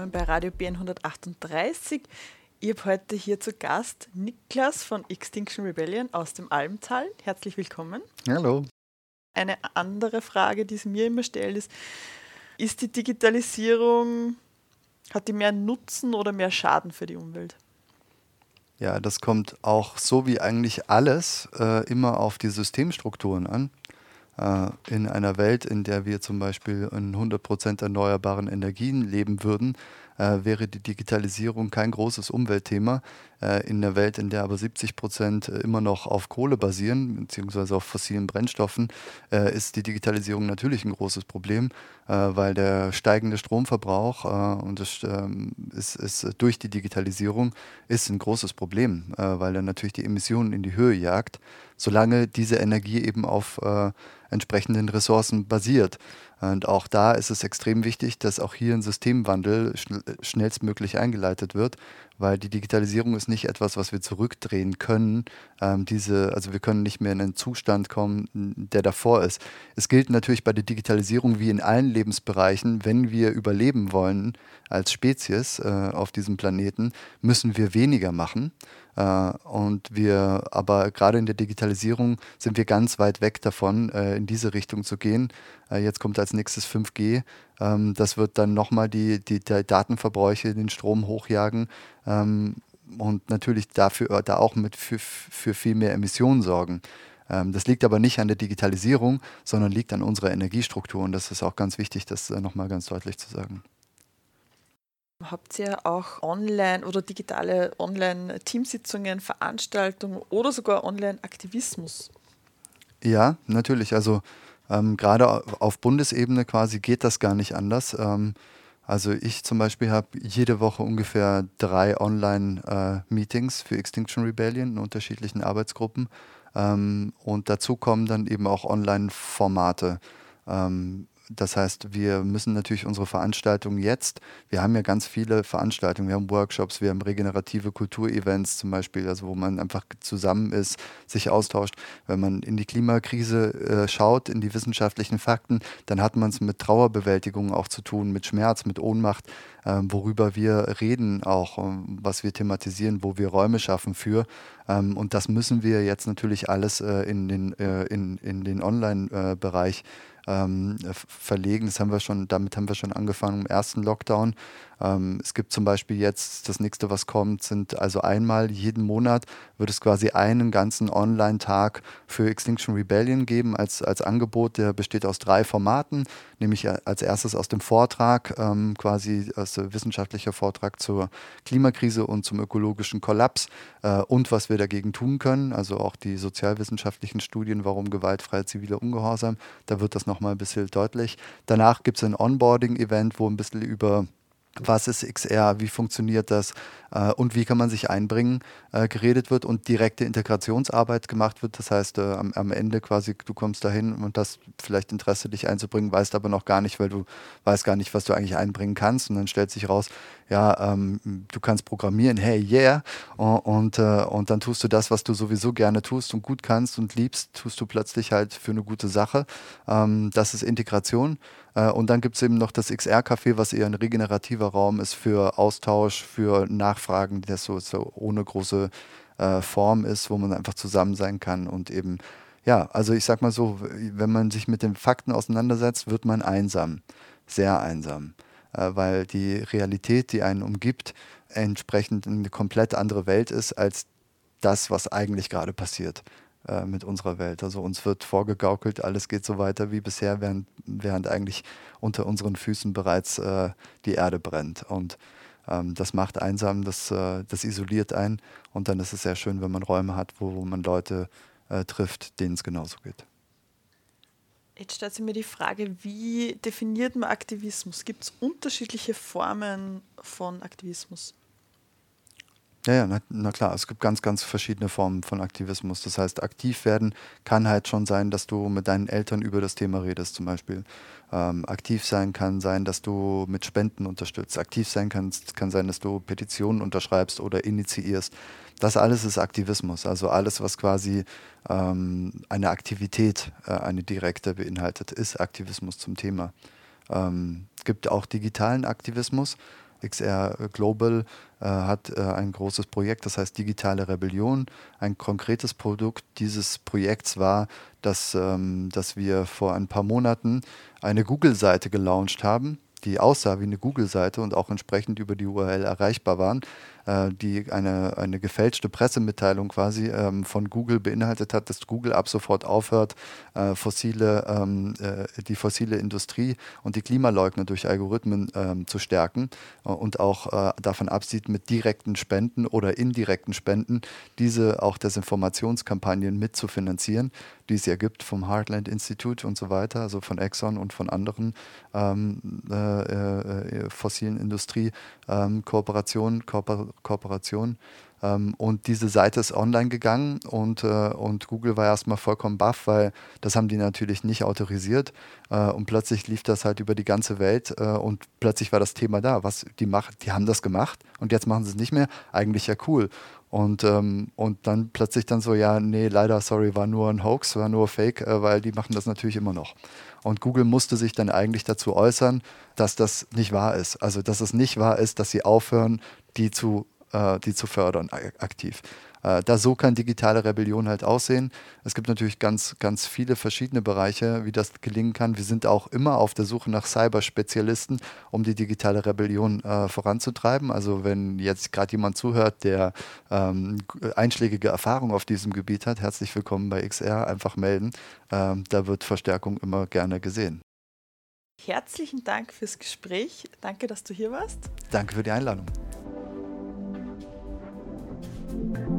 willkommen bei Radio BN 138. Ich habe heute hier zu Gast Niklas von Extinction Rebellion aus dem Almtal. Herzlich willkommen. Hallo. Eine andere Frage, die es mir immer stellt, ist, ist die Digitalisierung, hat die mehr Nutzen oder mehr Schaden für die Umwelt? Ja, das kommt auch so wie eigentlich alles äh, immer auf die Systemstrukturen an. Äh, in einer Welt, in der wir zum Beispiel in 100% erneuerbaren Energien leben würden, äh, wäre die Digitalisierung kein großes Umweltthema. Äh, in der Welt, in der aber 70 Prozent immer noch auf Kohle basieren, beziehungsweise auf fossilen Brennstoffen, äh, ist die Digitalisierung natürlich ein großes Problem, äh, weil der steigende Stromverbrauch äh, und das ähm, ist, ist, durch die Digitalisierung ist ein großes Problem, äh, weil er natürlich die Emissionen in die Höhe jagt, solange diese Energie eben auf entsprechenden Ressourcen basiert. Und auch da ist es extrem wichtig, dass auch hier ein Systemwandel schnellstmöglich eingeleitet wird, weil die Digitalisierung ist nicht etwas, was wir zurückdrehen können. Ähm, diese, also wir können nicht mehr in einen Zustand kommen, der davor ist. Es gilt natürlich bei der Digitalisierung wie in allen Lebensbereichen, wenn wir überleben wollen als Spezies äh, auf diesem Planeten, müssen wir weniger machen. Äh, und wir, aber gerade in der Digitalisierung sind wir ganz weit weg davon, äh, in diese Richtung zu gehen. Äh, jetzt kommt als nächstes 5G. Ähm, das wird dann nochmal die, die, die Datenverbräuche, den Strom hochjagen ähm, und natürlich dafür äh, da auch mit für, für viel mehr Emissionen sorgen. Ähm, das liegt aber nicht an der Digitalisierung, sondern liegt an unserer Energiestruktur und das ist auch ganz wichtig, das äh, nochmal ganz deutlich zu sagen. Habt ihr auch online oder digitale Online-Teamsitzungen, Veranstaltungen oder sogar Online-Aktivismus? Ja, natürlich. Also ähm, gerade auf Bundesebene quasi geht das gar nicht anders. Ähm, also ich zum Beispiel habe jede Woche ungefähr drei Online-Meetings äh, für Extinction Rebellion in unterschiedlichen Arbeitsgruppen. Ähm, und dazu kommen dann eben auch Online-Formate. Ähm, das heißt, wir müssen natürlich unsere Veranstaltungen jetzt, wir haben ja ganz viele Veranstaltungen, wir haben Workshops, wir haben regenerative Kulturevents zum Beispiel, also wo man einfach zusammen ist, sich austauscht. Wenn man in die Klimakrise äh, schaut, in die wissenschaftlichen Fakten, dann hat man es mit Trauerbewältigung auch zu tun, mit Schmerz, mit Ohnmacht, äh, worüber wir reden auch, ähm, was wir thematisieren, wo wir Räume schaffen für. Ähm, und das müssen wir jetzt natürlich alles äh, in den, äh, in, in den Online-Bereich ähm, verlegen. Das haben wir schon, damit haben wir schon angefangen im ersten Lockdown. Ähm, es gibt zum Beispiel jetzt, das nächste, was kommt, sind also einmal jeden Monat wird es quasi einen ganzen Online-Tag für Extinction Rebellion geben als, als Angebot. Der besteht aus drei Formaten, nämlich als erstes aus dem Vortrag, ähm, quasi der wissenschaftlicher Vortrag zur Klimakrise und zum ökologischen Kollaps äh, und was wir dagegen tun können. Also auch die sozialwissenschaftlichen Studien, warum gewaltfreier ziviler Ungehorsam. Da wird das nochmal ein bisschen deutlich. Danach gibt es ein Onboarding-Event, wo ein bisschen über was ist XR, wie funktioniert das äh, und wie kann man sich einbringen, äh, geredet wird und direkte Integrationsarbeit gemacht wird. Das heißt, äh, am, am, Ende quasi, du kommst dahin und hast vielleicht Interesse, dich einzubringen, weißt aber noch gar nicht, weil du weißt gar nicht, was du eigentlich einbringen kannst. Und dann stellt sich raus, ja, ähm, du kannst programmieren, hey, yeah. Und, und, äh, und dann tust du das, was du sowieso gerne tust und gut kannst und liebst, tust du plötzlich halt für eine gute Sache. Ähm, das ist Integration. Äh, und dann gibt es eben noch das XR-Café, was eher ein regenerativer Raum ist für Austausch, für Nachfragen, der so, so ohne große äh, Form ist, wo man einfach zusammen sein kann und eben, ja, also ich sag mal so, wenn man sich mit den Fakten auseinandersetzt, wird man einsam, sehr einsam, äh, weil die Realität, die einen umgibt, entsprechend eine komplett andere Welt ist als das, was eigentlich gerade passiert. Äh, mit unserer Welt. Also uns wird vorgegaukelt, alles geht so weiter wie bisher, während, während eigentlich unter unseren Füßen bereits äh, die Erde brennt. Und ähm, das macht einsam, das, äh, das isoliert einen. Und dann ist es sehr schön, wenn man Räume hat, wo, wo man Leute äh, trifft, denen es genauso geht. Jetzt stellt sich mir die Frage, wie definiert man Aktivismus? Gibt es unterschiedliche Formen von Aktivismus? Ja, ja, na, na, klar, es gibt ganz, ganz verschiedene Formen von Aktivismus. Das heißt, aktiv werden kann halt schon sein, dass du mit deinen Eltern über das Thema redest, zum Beispiel. Ähm, aktiv sein kann sein, dass du mit Spenden unterstützt. Aktiv sein kann, kann sein, dass du Petitionen unterschreibst oder initiierst. Das alles ist Aktivismus. Also alles, was quasi ähm, eine Aktivität, äh, eine direkte beinhaltet, ist Aktivismus zum Thema. Ähm, es gibt auch digitalen Aktivismus. XR Global äh, hat äh, ein großes Projekt, das heißt Digitale Rebellion. Ein konkretes Produkt dieses Projekts war, dass, ähm, dass wir vor ein paar Monaten eine Google-Seite gelauncht haben, die aussah wie eine Google-Seite und auch entsprechend über die URL erreichbar waren, äh, die eine, eine gefälschte Pressemitteilung quasi ähm, von Google beinhaltet hat, dass Google ab sofort aufhört, äh, fossile, ähm, äh, die fossile Industrie und die Klimaleugner durch Algorithmen ähm, zu stärken äh, und auch äh, davon absieht, mit direkten Spenden oder indirekten Spenden diese auch Desinformationskampagnen mitzufinanzieren, die es ja gibt vom Heartland Institute und so weiter, also von Exxon und von anderen ähm, äh, fossilen Industrie-Kooperationen, ähm, Kooperation. Ähm, und diese Seite ist online gegangen und, äh, und Google war erstmal vollkommen baff, weil das haben die natürlich nicht autorisiert. Äh, und plötzlich lief das halt über die ganze Welt äh, und plötzlich war das Thema da. Was die machen, die haben das gemacht und jetzt machen sie es nicht mehr. Eigentlich ja cool. Und, ähm, und dann plötzlich dann so, ja, nee, leider, sorry, war nur ein Hoax, war nur Fake, äh, weil die machen das natürlich immer noch. Und Google musste sich dann eigentlich dazu äußern, dass das nicht wahr ist. Also, dass es nicht wahr ist, dass sie aufhören, die zu äh, die zu fördern aktiv. Äh, da so kann digitale Rebellion halt aussehen. Es gibt natürlich ganz, ganz viele verschiedene Bereiche, wie das gelingen kann. Wir sind auch immer auf der Suche nach Cyberspezialisten, um die digitale Rebellion äh, voranzutreiben. Also wenn jetzt gerade jemand zuhört, der ähm, einschlägige Erfahrung auf diesem Gebiet hat, herzlich willkommen bei XR, einfach melden. Ähm, da wird Verstärkung immer gerne gesehen. Herzlichen Dank fürs Gespräch. Danke, dass du hier warst. Danke für die Einladung. Thank you.